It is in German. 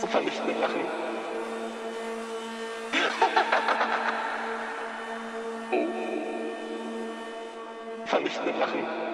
So vernichtend lachen. Vernichtend lachen.